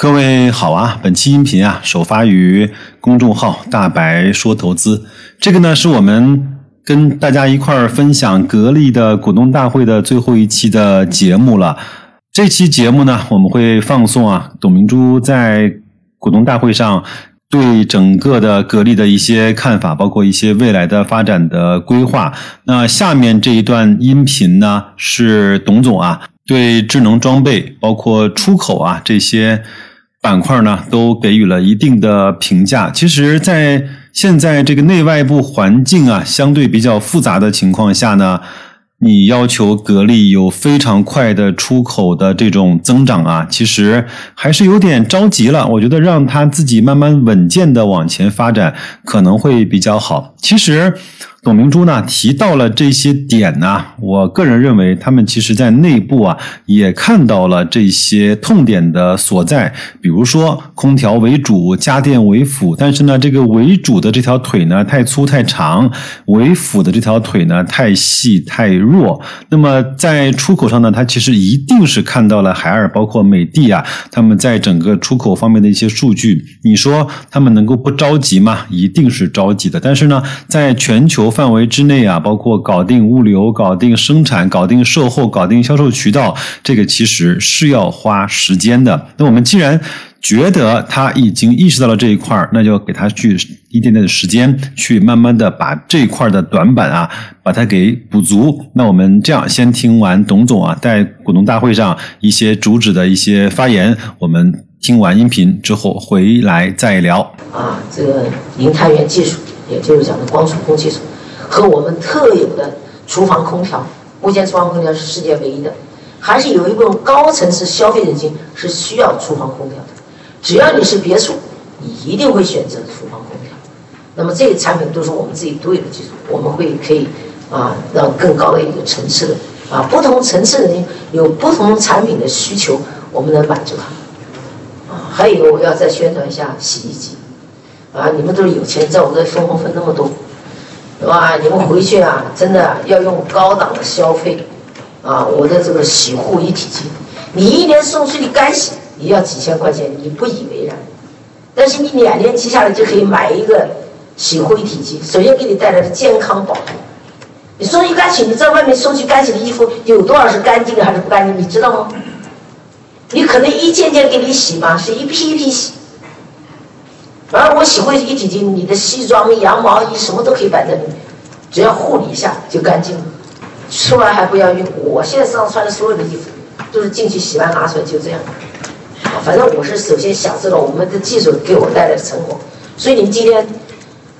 各位好啊，本期音频啊首发于公众号“大白说投资”。这个呢是我们跟大家一块儿分享格力的股东大会的最后一期的节目了。这期节目呢，我们会放送啊董明珠在股东大会上对整个的格力的一些看法，包括一些未来的发展的规划。那下面这一段音频呢，是董总啊对智能装备，包括出口啊这些。板块呢都给予了一定的评价。其实，在现在这个内外部环境啊相对比较复杂的情况下呢，你要求格力有非常快的出口的这种增长啊，其实还是有点着急了。我觉得让它自己慢慢稳健的往前发展可能会比较好。其实。董明珠呢提到了这些点呢，我个人认为他们其实在内部啊也看到了这些痛点的所在，比如说空调为主，家电为辅，但是呢这个为主的这条腿呢太粗太长，为辅的这条腿呢太细太弱。那么在出口上呢，它其实一定是看到了海尔包括美的啊，他们在整个出口方面的一些数据。你说他们能够不着急吗？一定是着急的。但是呢，在全球。范围之内啊，包括搞定物流、搞定生产、搞定售后、搞定销售渠道，这个其实是要花时间的。那我们既然觉得他已经意识到了这一块儿，那就给他去一点点的时间，去慢慢的把这一块的短板啊，把它给补足。那我们这样先听完董总啊在股东大会上一些主旨的一些发言，我们听完音频之后回来再聊。啊，这个银碳源技术，也就是讲的光储空技术。和我们特有的厨房空调，目前厨房空调是世界唯一的，还是有一部分高层次消费人群是需要厨房空调的。只要你是别墅，你一定会选择厨房空调。那么这些产品都是我们自己独有的技术，我们会可以啊让更高的一个层次的啊不同层次的人有不同产品的需求，我们能满足他。啊，还有我要再宣传一下洗衣机，啊，你们都是有钱，在我们这分红分那么多。哇，你们回去啊，真的要用高档的消费，啊，我的这个洗护一体机，你一年送出去干洗也要几千块钱，你不以为然。但是你两年期下来就可以买一个洗护一体机，首先给你带来的健康保护。你送去干洗，你在外面送去干洗的衣服有多少是干净的还是不干净，你知道吗？你可能一件件给你洗嘛，是一批一批洗。反而我洗护一体机，你的西装、羊毛衣什么都可以摆在里面，只要护理一下就干净了。吃完还不要用，我现在身上穿的所有的衣服都是进去洗完拿出来就这样。反正我是首先享受了我们的技术给我带来的成果。所以你们今天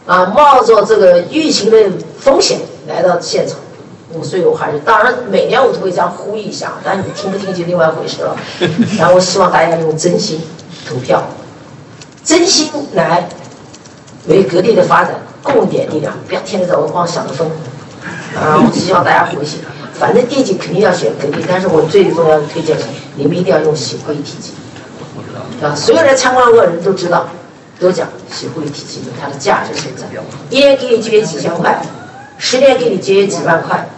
啊，冒着这个疫情的风险来到现场，我所以我还是当然每年我都会这样呼吁一下，但你听不听就另外一回事了。然后我希望大家用真心投票。真心来为格力的发展贡献力量，不要天天在我光想着分啊！我只希望大家回去，反正电竞肯定要选格力，但是我最重要的推荐是，你们一定要用洗护一体机啊！所有来参观过的人都知道，都讲洗护一体机它的价值所在，一年给你节约几千块，十年给你节约几万块，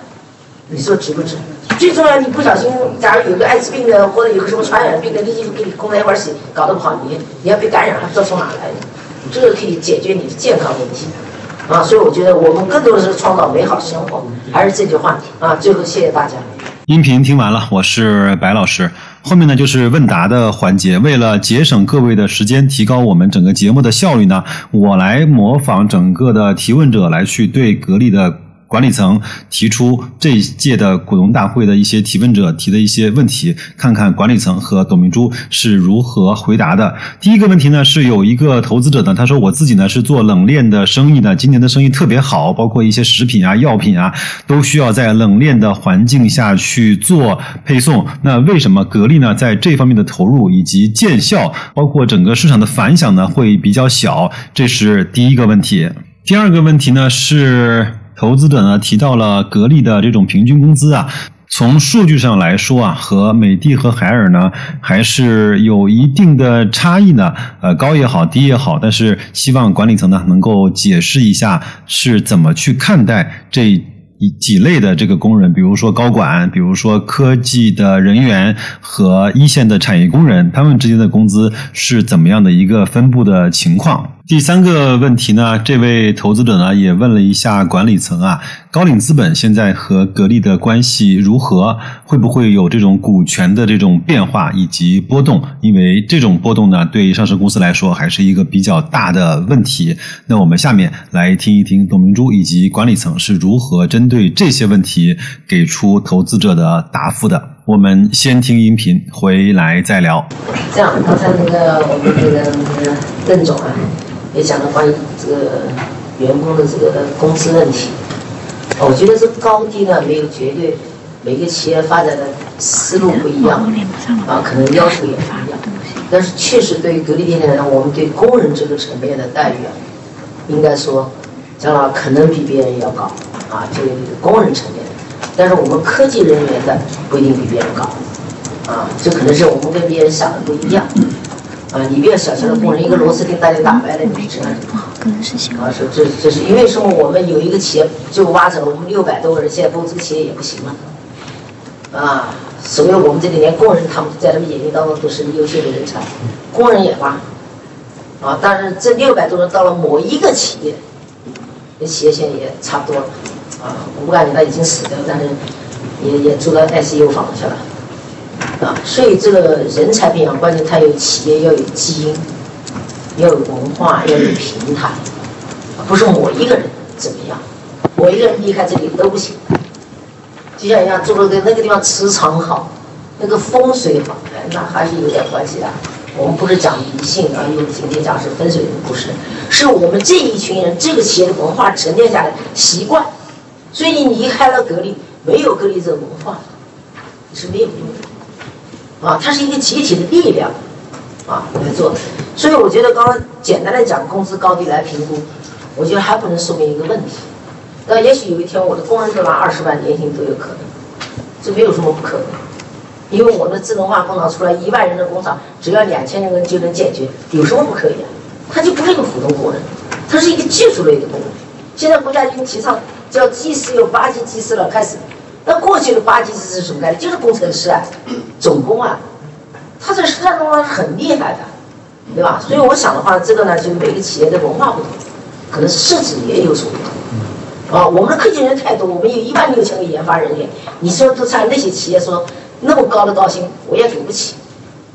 你说值不值？最重要，你不小心，假如有个艾滋病的或者有个什么传染病的，你衣服给你供在一块洗，搞得不好，你你要被感染了，这从哪来的？这个可以解决你的健康问题，啊，所以我觉得我们更多的是创造美好生活，还是这句话啊。最后谢谢大家。音频听完了，我是白老师，后面呢就是问答的环节。为了节省各位的时间，提高我们整个节目的效率呢，我来模仿整个的提问者来去对格力的。管理层提出这一届的股东大会的一些提问者提的一些问题，看看管理层和董明珠是如何回答的。第一个问题呢，是有一个投资者呢，他说我自己呢是做冷链的生意的，今年的生意特别好，包括一些食品啊、药品啊，都需要在冷链的环境下去做配送。那为什么格力呢在这方面的投入以及见效，包括整个市场的反响呢会比较小？这是第一个问题。第二个问题呢是。投资者呢提到了格力的这种平均工资啊，从数据上来说啊，和美的和海尔呢还是有一定的差异呢。呃，高也好，低也好，但是希望管理层呢能够解释一下是怎么去看待这一几类的这个工人，比如说高管，比如说科技的人员和一线的产业工人，他们之间的工资是怎么样的一个分布的情况？第三个问题呢，这位投资者呢也问了一下管理层啊，高瓴资本现在和格力的关系如何？会不会有这种股权的这种变化以及波动？因为这种波动呢，对上市公司来说还是一个比较大的问题。那我们下面来听一听董明珠以及管理层是如何针对这些问题给出投资者的答复的。我们先听音频，回来再聊。这样，刚才那个我们那个邓总啊。也讲了关于这个员工的这个工资问题，我觉得这高低呢没有绝对，每个企业发展的思路不一样，啊，可能要求也不一样。但是确实对于格力电器来讲，我们对工人这个层面的待遇啊，应该说，将来可能比别人要高，啊，这个工人层面的。但是我们科技人员的不一定比别人高，啊，这可能是我们跟别人想的不一样。啊，你不要小瞧了工人，一个螺丝钉大家打歪了，你知道吗？啊，是这这是因为什么？我们有一个企业就挖走了我们六百多个人，现在不这个企业也不行了。啊，所以我们这里连工人他们在他们眼睛当中都是优秀的人才，工人也挖。啊，但是这六百多人到了某一个企业，那企业现在也差不多了。啊，我不感觉他已经死掉，但是也也住到 ICU 房去了。啊，所以这个人才培养关键，它有企业要有基因，要有文化，要有平台，不是我一个人怎么样，我一个人离开这里都不行。就像一样，住了在那个地方磁场好，那个风水好，哎，那还是有点关系的。我们不是讲迷信啊，又今天讲是风水，的故事，是我们这一群人，这个企业的文化沉淀下来习惯。所以你离开了格力，没有格力这个文化，是没有用的。啊，它是一个集体的力量，啊来做，所以我觉得刚刚简单的讲工资高低来评估，我觉得还不能说明一个问题，那也许有一天我的工人就拿二十万年薪都有可能，这没有什么不可能，因为我们的自动化工厂出来一万人的工厂，只要两千人就能解决，有什么不可以啊？他就不是一个普通工人，他是一个技术类的工人。现在国家已经提倡叫技师有八级技师了，开始。那过去的八级是什么概念？就是工程师啊，总工啊，他在实战中是很厉害的，对吧？所以我想的话，这个呢，就每个企业的文化不同，可能设置也有所不同。啊，我们的科技人太多，我们有一万六千个研发人员，你说都在那些企业说那么高的高薪，我也给不起。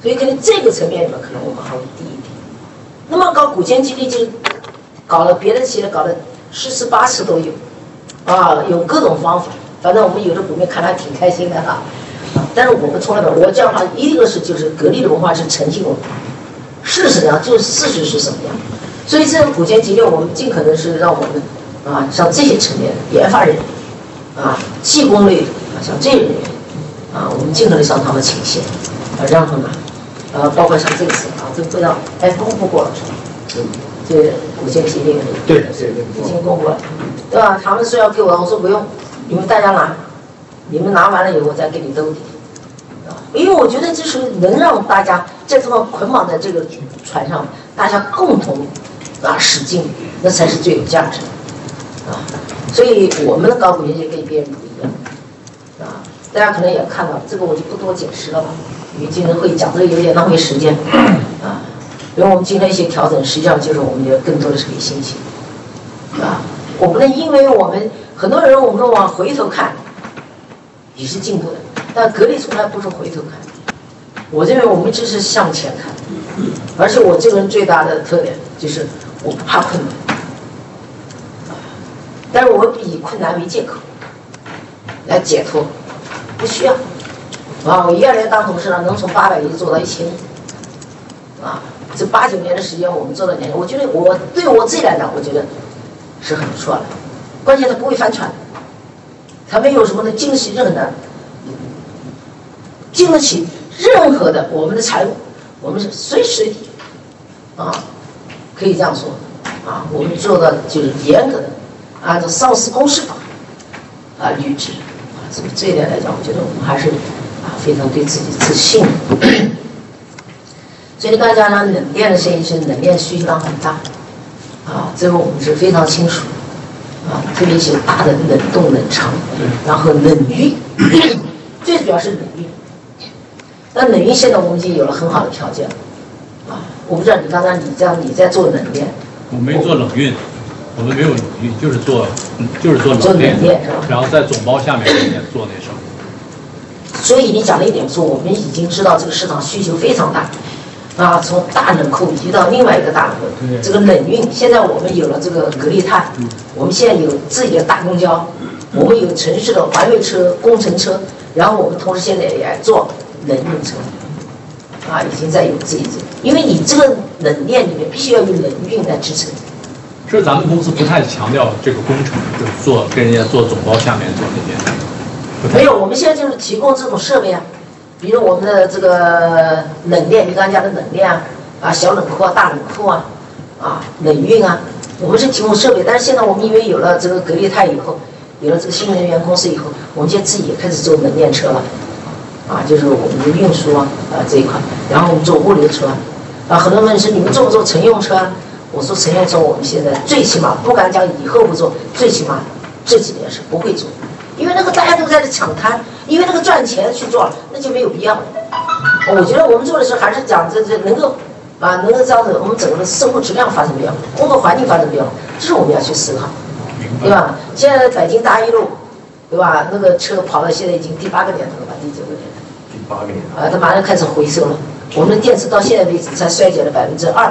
所以可能这个层面里面，可能我们还会低一点。那么搞股权激励，就是搞了别的企业搞了十次八次都有，啊，有各种方法。反正我们有的股民看还挺开心的哈，啊，但是我们从来没有，我这样的话，一个是就是格力的文化是诚信文化，事实上就是事实是什么样，所以这种股权激励，我们尽可能是让我们啊，像这些层面研发人员啊，技工类啊，像这些人员啊，我们尽可能向他们倾斜，啊，让他们啊，包括像这次啊，这会让哎公布过了是吧？嗯，这股权激励对，已经公布了，对吧？他们说要给我，我说不用。你们大家拿，你们拿完了以后，我再给你兜底，啊，因为我觉得这是能让大家在这么捆绑在这个船上，大家共同啊使劲，那才是最有价值的，啊，所以我们的高股权就跟别人不一样，啊，大家可能也看到这个，我就不多解释了吧，因为今天会讲这个有点浪费时间，啊，因为我们今天一些调整，实际上就是我们的更多的是给信心，啊，我不能因为我们。很多人，我们往回头看，也是进步的，但格力从来不是回头看。我认为我们只是向前看，而且我这个人最大的特点就是我不怕困难，但是我以困难为借口来解脱，不需要。啊，我一二年当董事长，能从八百亿做到一千亿，啊，这八九年的时间我们做到两千，我觉得我对我自己来讲，我觉得是很不错的。关键他不会翻船，他没有什么能经得起任何的，经得起任何的我们的财务，我们是随时随地，啊，可以这样说，啊，我们做的就是严格的按照上市公司法啊履职，啊，所以这一点来讲，我觉得我们还是啊非常对自己自信。所以大家呢，冷链的生意是冷链需求量很大，啊，这个我们是非常清楚。啊，特别是有大的冷冻冷藏，然后冷运，最主要是冷运。那冷运现在我们已经有了很好的条件了，啊，我不知道你刚才你这样你在做冷链，我没做冷运，我们没有冷运，就是做就是做做冷链然后在总包下面做那什么。所以你讲了一点说，我们已经知道这个市场需求非常大，啊，从大冷库移到另外一个大冷库，这个冷运，现在我们有了这个格力碳，我们现在有自己的大公交，我们有城市的环卫车、工程车，然后我们同时现在也做冷运车，啊，已经在有这一种，因为你这个冷链里面必须要有冷运来支撑。这咱们公司不太强调这个工程，就是做跟人家做总包下面做那边。没有，我们现在就是提供这种设备啊，比如我们的这个冷链，你刚才讲的冷链啊，啊小冷库啊、大冷库啊，啊冷运啊，我们是提供设备。但是现在我们因为有了这个格力泰以后，有了这个新能源公司以后，我们现在自己也开始做冷链车了，啊，就是我们的运输啊啊这一块，然后我们做物流车啊，很多人问是你们做不做乘用车啊？我说乘用车我们现在最起码不敢讲以后不做，最起码这几年是不会做。因为那个大家都在这抢滩，因为那个赚钱去做了，那就没有必要了。我觉得我们做的时候还是讲这这能够啊，能够这样子我们整个的生活质量发生变化，工作环境发生变化，这是我们要去思考，对吧？现在北京大一路，对吧？那个车跑到现在已经第八个年头了吧，第九个年头。第八个年头啊，它马上开始回收了。我们的电池到现在为止才衰减了百分之二，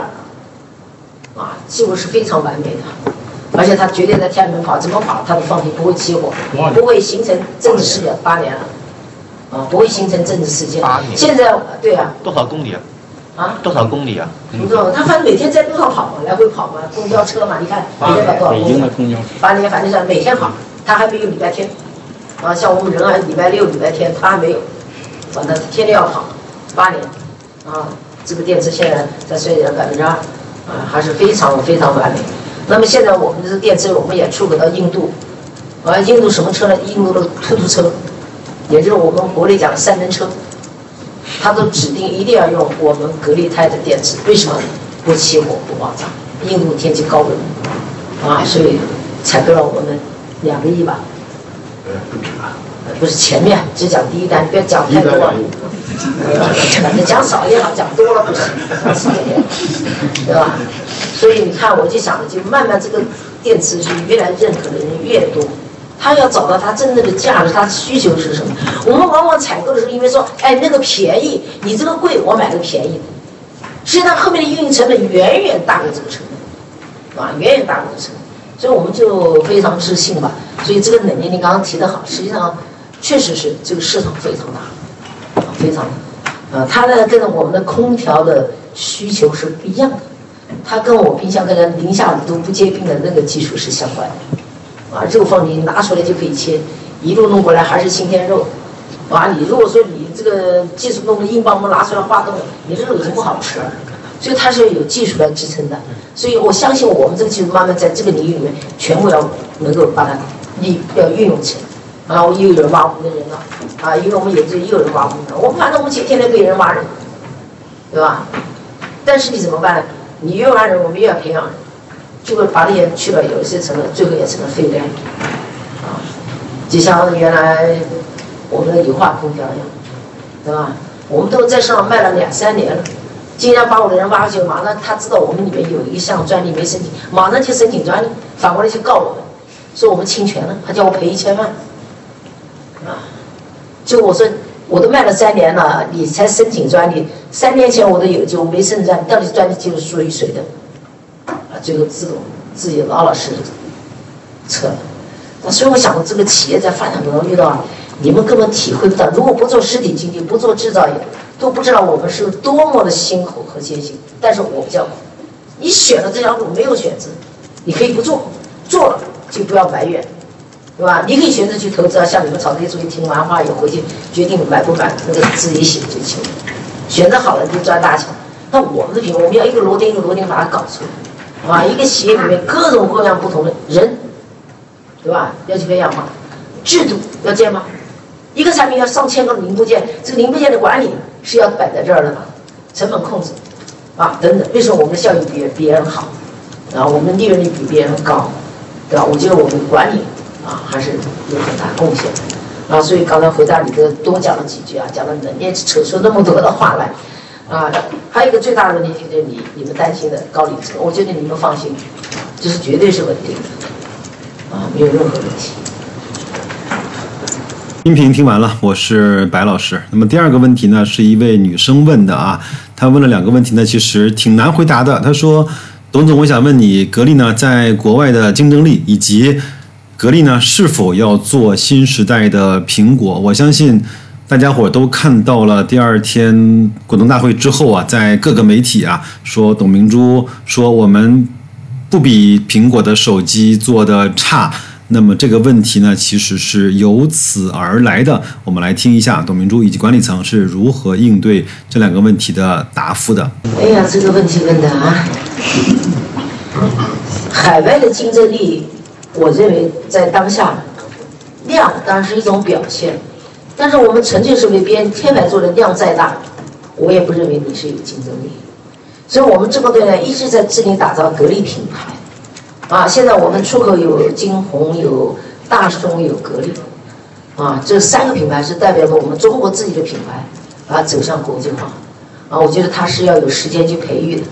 啊，几乎是非常完美的。而且它绝对在天安门跑，怎么跑它都放屁不会起火不会形成政治事件，八年了，啊，不会形成政治事件八。年现在对啊，多少公里啊？啊，多少公里啊？不知道，他反正每天在路上跑嘛，来回跑嘛，公交车嘛，你看每天跑多少公里？公交车。八年反正是每天跑，他还没有礼拜天，啊，像我们人啊礼拜六、礼拜天，他还没有，反正天天要跑，八年，啊，这个电池现在在衰减百分之二，啊，还是非常非常完美。那么现在我们的这个电池我们也出口到印度，啊，印度什么车呢？印度的突突车，也就是我们国内讲的三轮车，它都指定一定要用我们格力泰的电池，为什么？不起火不爆炸。印度天气高温，啊，所以采购了我们两个亿吧。呃，不止吧？呃不是前面只讲第一单，不要讲太多了。讲少也好，讲多了不行，对吧？所以你看，我就想着，就慢慢这个电池是越来认可的人越多，他要找到他真正的价值，他需求是什么？我们往往采购的时候，因为说，哎，那个便宜，你这个贵，我买个便宜的。实际上后面的运营成本远远大过这个成本，啊，远远大过这个成本，所以我们就非常自信吧。所以这个能力你刚刚提得好，实际上确实是这个市场非常大，非常大，啊，它呢跟我们的空调的需求是不一样的，它跟我冰箱跟人零下五度不结冰的那个技术是相关的，啊，肉放进去拿出来就可以切，一路弄过来还是新鲜肉，啊，你如果说你这个技术弄得硬邦邦拿出来化冻，你这肉已经不好吃了。所以它是有技术来支撑的，所以我相信我们这个技术慢慢在这个领域里面全部要能够把它利要运用起来。啊，又有人挖我们的人了，啊，因为我们有这又有人挖我们的，我们反正我们天天被人挖人，对吧？但是你怎么办呢？你越挖人，我们越要培养人，就会把那些去了，有一些成了，最后也成了废料。啊，就像原来我们的油画空调一样，对吧？我们都在上卖了两三年了。经常把我的人挖去，马上他知道我们里面有一项专利没申请，马上就申请专利，反过来就告我们，说我们侵权了，他叫我赔一千万，啊，就我说我都卖了三年了，你才申请专利，三年前我都有，就没申请专利，到底专利技术属于谁的？啊，最后自动自己老老实实撤了。所以我想，这个企业在发展过程中遇到，你们根本体会不到，如果不做实体经济，不做制造业。都不知道我们是多么的辛苦和艰辛，但是我比较苦。你选了这条路没有选择，你可以不做，做了就不要埋怨，对吧？你可以选择去投资啊，像你们草地主义听完话以后回去决定买不买，那个自己写就行了。选择好了就赚大钱。那我们的品，我们要一个螺钉一个螺钉把它搞出来，啊，一个企业里面各种各样不同的人，对吧？要去培养嘛，制度要建吗？一个产品要上千个零部件，这个零部件的管理是要摆在这儿的，成本控制，啊等等。为什么我们的效益比别人好？啊，我们的利润率比别人高？对吧？我觉得我们管理啊还是有很大贡献的啊。所以刚才回答你的多讲了几句啊，讲了能也扯出那么多的话来啊。还有一个最大的问题就是你你们担心的高离子，我觉得你们放心，这是绝对是稳定的啊，没有任何问题。音频听完了，我是白老师。那么第二个问题呢，是一位女生问的啊，她问了两个问题呢，其实挺难回答的。她说：“董总，我想问你，格力呢在国外的竞争力，以及格力呢是否要做新时代的苹果？”我相信大家伙都看到了第二天股东大会之后啊，在各个媒体啊说董明珠说我们不比苹果的手机做的差。那么这个问题呢，其实是由此而来的。我们来听一下董明珠以及管理层是如何应对这两个问题的答复的。哎呀，这个问题问的啊，海外的竞争力，我认为在当下，量当然是一种表现，但是我们纯粹是为别人天牌做的量再大，我也不认为你是有竞争力。所以我们这么多年一直在致力打造格力品牌。啊，现在我们出口有金鸿、有大中、有格力，啊，这三个品牌是代表着我们中国自己的品牌，啊，走向国际化，啊，我觉得它是要有时间去培育的，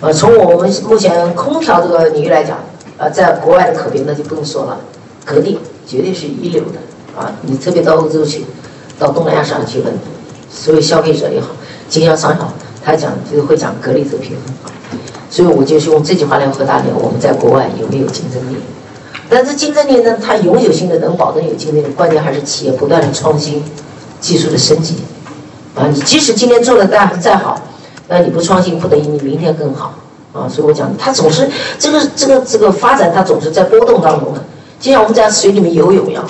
呃，从我们目前空调这个领域来讲，啊，在国外的可比那就不用说了，格力绝对是一流的，啊，你特别到欧洲去，到东南亚上去问，所有消费者也好，经销商也好，他讲就是会讲格力这个品牌。所以我就是用这句话来回答你：我们在国外有没有竞争力？但是竞争力呢，它永久性的能保证有竞争力，关键还是企业不断的创新、技术的升级。啊，你即使今天做的再再好，那你不创新，不等于你明天更好。啊，所以我讲，它总是这个这个这个发展，它总是在波动当中的，就像我们在水里面游泳一样，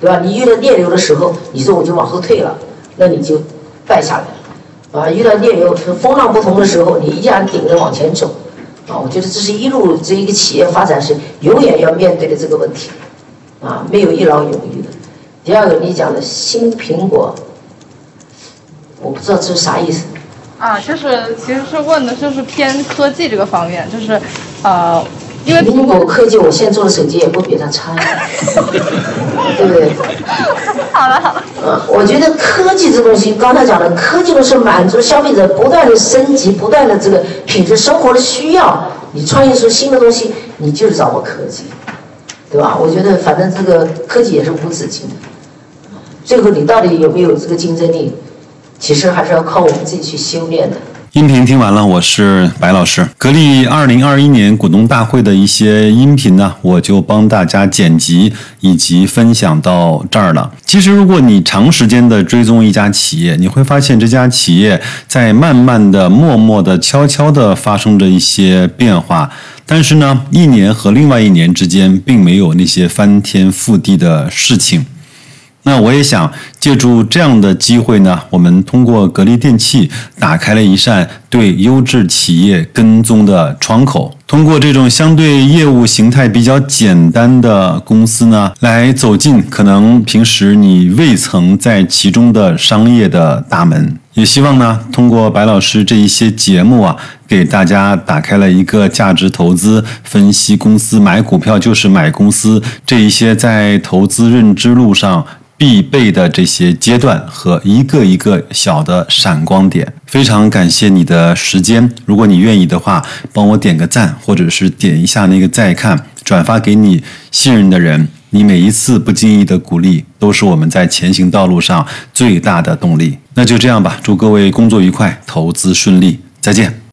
对吧？你遇到逆流的时候，你说我就往后退了，那你就败下来了。啊，遇到逆流、风浪不同的时候，你依然顶着往前走。啊，我觉得这是一路这一个企业发展是永远要面对的这个问题。啊，没有一劳永逸的。第二个，你讲的新苹果，我不知道这是啥意思。啊，就是其实是问的就是偏科技这个方面，就是呃。因为苹果科技，我现在做的手机也不比它差，对不对？好了好了。嗯，我觉得科技这东西，刚才讲的科技都是满足消费者不断的升级、不断的这个品质生活的需要。你创新出新的东西，你就是掌握科技，对吧？我觉得反正这个科技也是无止境的。最后你到底有没有这个竞争力，其实还是要靠我们自己去修炼的。音频听完了，我是白老师。格力二零二一年股东大会的一些音频呢，我就帮大家剪辑以及分享到这儿了。其实，如果你长时间的追踪一家企业，你会发现这家企业在慢慢的、默默的、悄悄的发生着一些变化。但是呢，一年和另外一年之间，并没有那些翻天覆地的事情。那我也想借助这样的机会呢，我们通过格力电器打开了一扇对优质企业跟踪的窗口。通过这种相对业务形态比较简单的公司呢，来走进可能平时你未曾在其中的商业的大门。也希望呢，通过白老师这一些节目啊，给大家打开了一个价值投资分析公司、买股票就是买公司这一些在投资认知路上。必备的这些阶段和一个一个小的闪光点，非常感谢你的时间。如果你愿意的话，帮我点个赞，或者是点一下那个再看，转发给你信任的人。你每一次不经意的鼓励，都是我们在前行道路上最大的动力。那就这样吧，祝各位工作愉快，投资顺利，再见。